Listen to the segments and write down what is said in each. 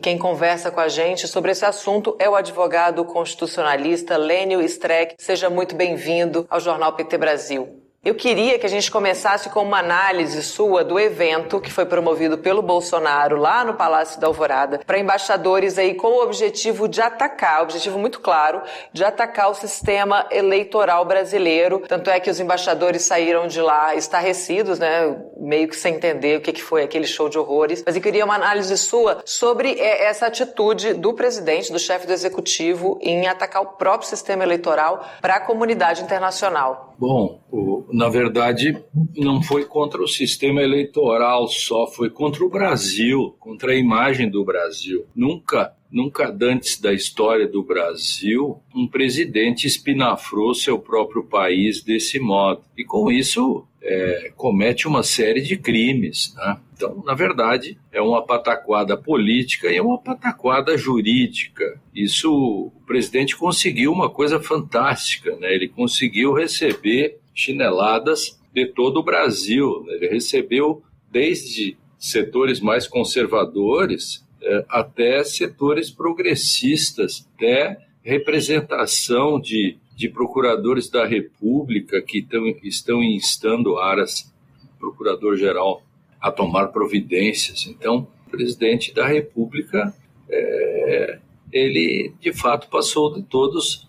quem conversa com a gente sobre esse assunto é o advogado constitucionalista Lênio Streck. Seja muito bem-vindo ao Jornal PT Brasil. Eu queria que a gente começasse com uma análise sua do evento que foi promovido pelo Bolsonaro lá no Palácio da Alvorada para embaixadores aí com o objetivo de atacar, objetivo muito claro, de atacar o sistema eleitoral brasileiro. Tanto é que os embaixadores saíram de lá estarrecidos, né, meio que sem entender o que foi aquele show de horrores. Mas eu queria uma análise sua sobre é, essa atitude do presidente, do chefe do executivo em atacar o próprio sistema eleitoral para a comunidade internacional. Bom, o, na verdade, não foi contra o sistema eleitoral só, foi contra o Brasil, contra a imagem do Brasil. Nunca, nunca antes da história do Brasil, um presidente espinafrou seu próprio país desse modo. E com isso, é, comete uma série de crimes. Né? Então, na verdade, é uma pataquada política e uma pataquada jurídica. Isso, o presidente conseguiu uma coisa fantástica, né? ele conseguiu receber chineladas de todo o Brasil. Ele recebeu desde setores mais conservadores é, até setores progressistas, até representação de de procuradores da República que tão, estão instando Aras, procurador-geral, a tomar providências. Então, o presidente da República, é, ele de fato passou de todos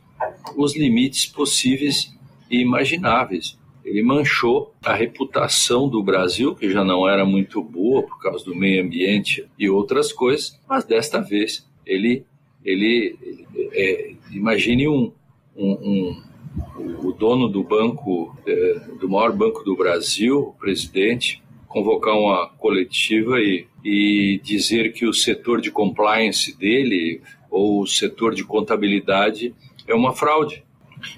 os limites possíveis e imagináveis. Ele manchou a reputação do Brasil, que já não era muito boa por causa do meio ambiente e outras coisas, mas desta vez ele, ele, é, imagine um, um, um, o dono do banco, é, do maior banco do Brasil, o presidente, convocar uma coletiva e, e dizer que o setor de compliance dele ou o setor de contabilidade é uma fraude.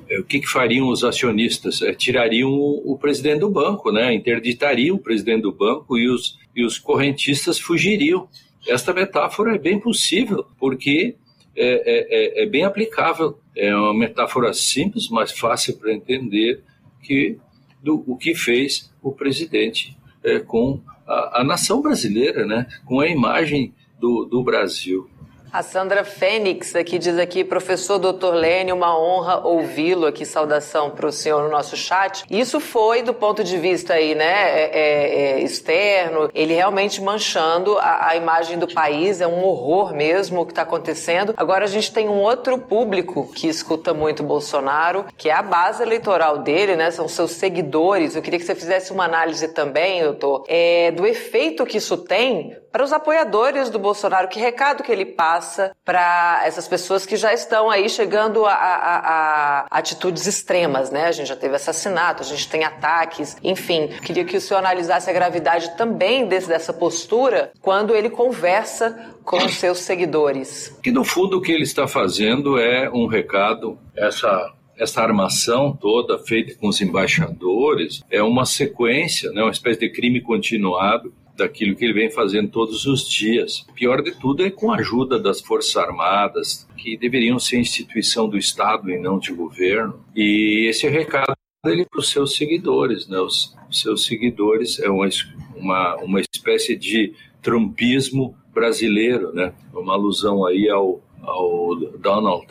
É, o que, que, fariam os acionistas? É, tirariam o, o, presidente do banco, né? interditariam o presidente do banco e os, e os correntistas fugiriam. Esta metáfora é bem possível, porque é, é, é, é bem aplicável. É uma metáfora simples, mas fácil para entender que do, o que fez o presidente é, com a, a, nação brasileira, né? com a imagem do, do Brasil. A Sandra Fênix aqui diz aqui, professor Dr. Lênin, uma honra ouvi-lo aqui, saudação para o senhor no nosso chat. Isso foi do ponto de vista aí, né, é, é, é, externo, ele realmente manchando a, a, imagem do país, é um horror mesmo o que está acontecendo. Agora a gente tem um outro público que escuta muito Bolsonaro, que é a base eleitoral dele, né, são seus seguidores. Eu queria que você fizesse uma análise também, doutor, é, do efeito que isso tem para os apoiadores do Bolsonaro, que recado que ele passa para essas pessoas que já estão aí chegando a, a, a, atitudes extremas, né? A gente já teve assassinato, a gente tem ataques, enfim. Queria que o senhor analisasse a gravidade também desse, dessa postura quando ele conversa com os seus seguidores. Que no fundo o que ele está fazendo é um recado, essa essa armação toda feita com os embaixadores é uma sequência, né, uma espécie de crime continuado daquilo que ele vem fazendo todos os dias. O pior de tudo é com a ajuda das Forças Armadas, que deveriam ser instituição do Estado e não de governo. E esse recado ele para os seus seguidores, né? Os, seus seguidores é uma, uma, uma espécie de trumpismo brasileiro, né? Uma alusão aí ao, ao Donald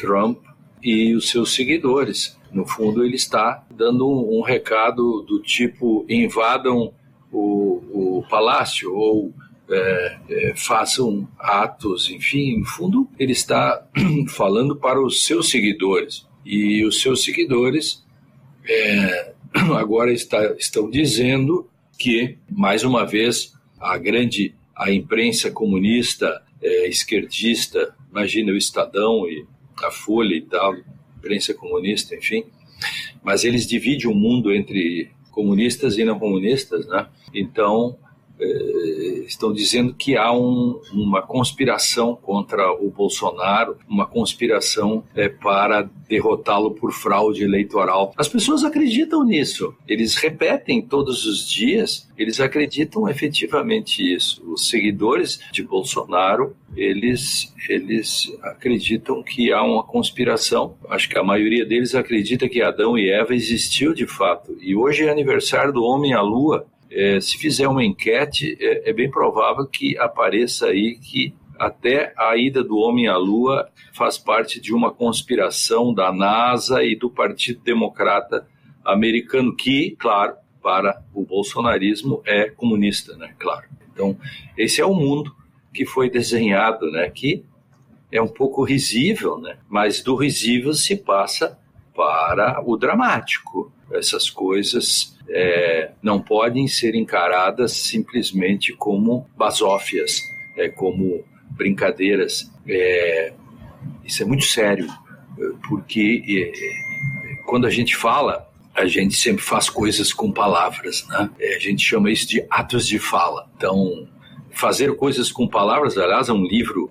Trump e os seus seguidores. No fundo, ele está dando um recado do tipo invadam o, o palácio ou é, é, façam atos, enfim, no fundo, ele está falando para os seus seguidores. E os seus seguidores é, agora está, estão dizendo que, mais uma vez, a grande a imprensa comunista, é, esquerdista, imagina o Estadão e a Folha e tal, imprensa comunista, enfim, mas eles dividem o mundo entre comunistas e não comunistas, né? Então, estão dizendo que há um, uma conspiração contra o Bolsonaro, uma conspiração é, para derrotá-lo por fraude eleitoral. As pessoas acreditam nisso, eles repetem todos os dias, eles acreditam efetivamente isso. Os seguidores de Bolsonaro, eles, eles acreditam que há uma conspiração. Acho que a maioria deles acredita que Adão e Eva existiu de fato. E hoje é aniversário do homem à lua é, se fizer uma enquete, é, é, bem provável que apareça aí que até a ida do homem à Lua faz parte de uma conspiração da NASA e do Partido Democrata americano, que, claro, para o bolsonarismo é comunista, né? Claro. Então, esse é o mundo que foi desenhado, né? Que é um pouco risível, né? Mas do risível se passa para o dramático. Essas coisas é, não podem ser encaradas simplesmente como basófias, é, como brincadeiras. É, isso é muito sério, porque é, quando a gente fala, a gente sempre faz coisas com palavras, né? É, a gente chama isso de atos de fala. Então, fazer coisas com palavras, aliás, é um livro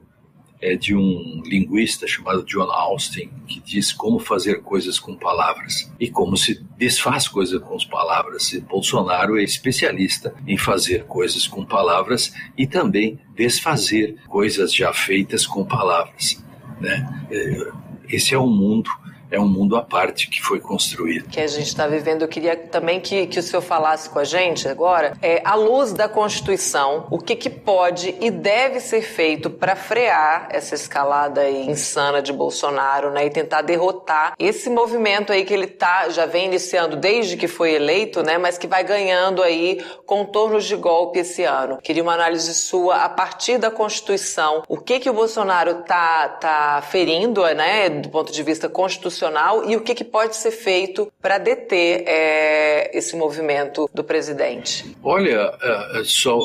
é de um linguista chamado John Austin, que diz como fazer coisas com palavras e como se desfaz coisas com as palavras. E Bolsonaro é especialista em fazer coisas com palavras e também desfazer coisas já feitas com palavras. Né? É, esse é o mundo é um mundo à parte que foi construído. Que a gente está vivendo. Eu queria também que, que o senhor falasse com a gente agora, é, à luz da Constituição, o que, que pode e deve ser feito para frear essa escalada insana de Bolsonaro né, e tentar derrotar esse movimento aí que ele tá, já vem iniciando desde que foi eleito, né, mas que vai ganhando aí contornos de golpe esse ano. Queria uma análise sua a partir da Constituição. O que, que o Bolsonaro tá, tá ferindo né, do ponto de vista constitucional constitucional e o que, que pode ser feito para deter é, esse movimento do presidente? Olha, é, é, só,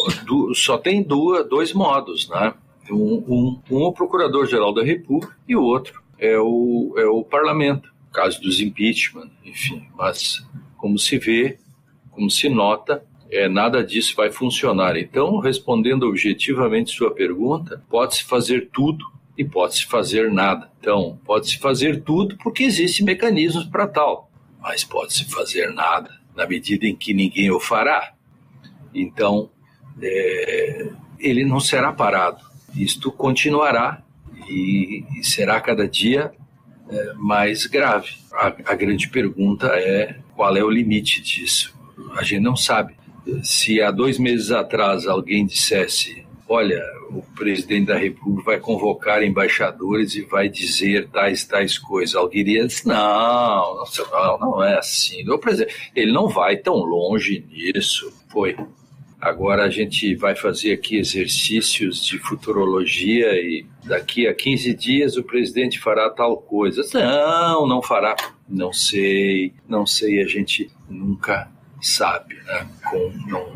só tem duas, dois modos, né? Um, um, um é o Procurador-Geral da República e o outro é o, é o Parlamento, caso dos impeachment, enfim. Mas, como se vê, como se nota, é, nada disso vai funcionar. Então, respondendo objetivamente sua pergunta, pode-se fazer tudo e pode-se fazer nada. Então, pode-se fazer tudo porque existem mecanismos para tal, mas pode-se fazer nada na medida em que ninguém o fará. Então, é, ele não será parado. Isto continuará e, e será cada dia é, mais grave. A, a grande pergunta é qual é o limite disso. A gente não sabe. Se há dois meses atrás alguém dissesse olha, o presidente da República vai convocar embaixadores e vai dizer tais, tais coisas. Alguém diria, não, não, não é assim. O presidente, ele não vai tão longe nisso. Foi. Agora a gente vai fazer aqui exercícios de futurologia e daqui a 15 dias o presidente fará tal coisa. Não, não fará. Não sei, não sei, a gente nunca sabe, né? Com, não,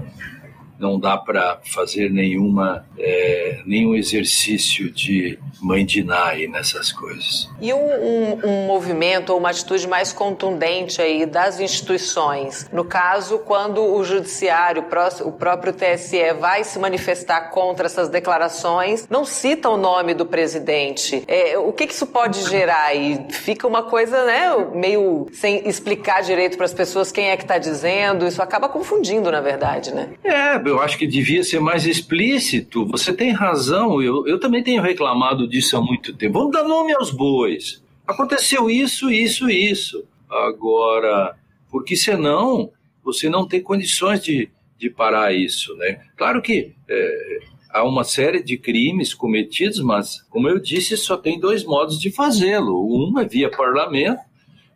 não dá para fazer nenhuma, é, nenhum exercício de mãe de Nai nessas coisas. E um, um, um, movimento ou uma atitude mais contundente aí das instituições? No caso, quando o judiciário, o próprio TSE vai se manifestar contra essas declarações, não cita o nome do presidente. É, o que, que isso pode gerar? E fica uma coisa, né, meio sem explicar direito para as pessoas quem é que está dizendo. Isso acaba confundindo, na verdade, né? É, eu acho que devia ser mais explícito. Você tem razão, eu, eu também tenho reclamado disso há muito tempo. Vamos dar nome aos bois. Aconteceu isso, isso, isso. Agora, porque senão você não tem condições de, de parar isso, né? Claro que é, há uma série de crimes cometidos, mas, como eu disse, só tem dois modos de fazê-lo. Um é via parlamento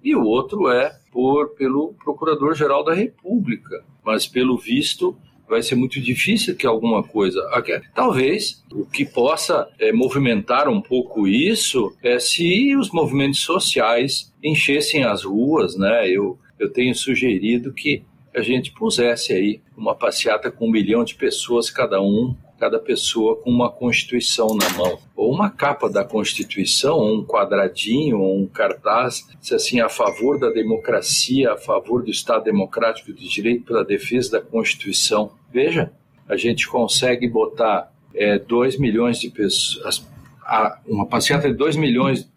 e o outro é por pelo Procurador-Geral da República. Mas, pelo visto, vai ser muito difícil que alguma coisa. Talvez o que possa é, movimentar um pouco isso é se os movimentos sociais enchessem as ruas, né? Eu, eu tenho sugerido que a gente pusesse aí uma passeata com um milhão de pessoas cada um cada pessoa com uma Constituição na mão, ou uma capa da Constituição, ou um quadradinho, ou um cartaz, se assim, a favor da democracia, a favor do Estado democrático de direito, pela defesa da Constituição. Veja, a gente consegue botar 2 é, milhões de pessoas, uma passeata de 2 milhões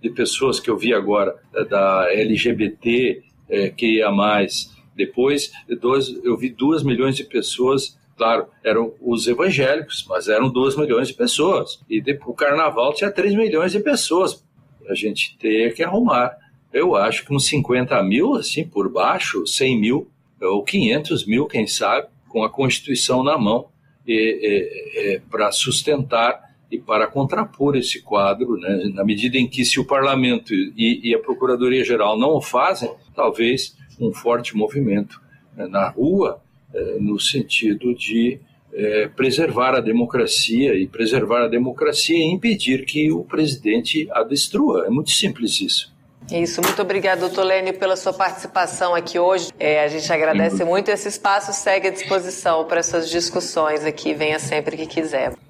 de pessoas que eu vi agora, da LGBT, é, que ia mais. Depois, dois, eu vi 2 milhões de pessoas Claro, eram os evangélicos, mas eram 2 milhões de pessoas. E o carnaval tinha 3 milhões de pessoas. A gente tem que arrumar. Eu acho que uns 50 mil, assim, por baixo, 100 mil, ou 500 mil, quem sabe, com a Constituição na mão, para sustentar e para contrapor esse quadro, né, na medida em que se o parlamento e, e a procuradoria-geral não o fazem, talvez um forte movimento né, na rua no sentido de eh, preservar a democracia e preservar a democracia e impedir que o presidente a destrua. É muito simples isso. Isso, muito obrigada, doutor Lênio, pela sua participação aqui hoje. É, a gente agradece muito. Esse espaço segue à disposição para essas discussões aqui. Venha sempre que quiser.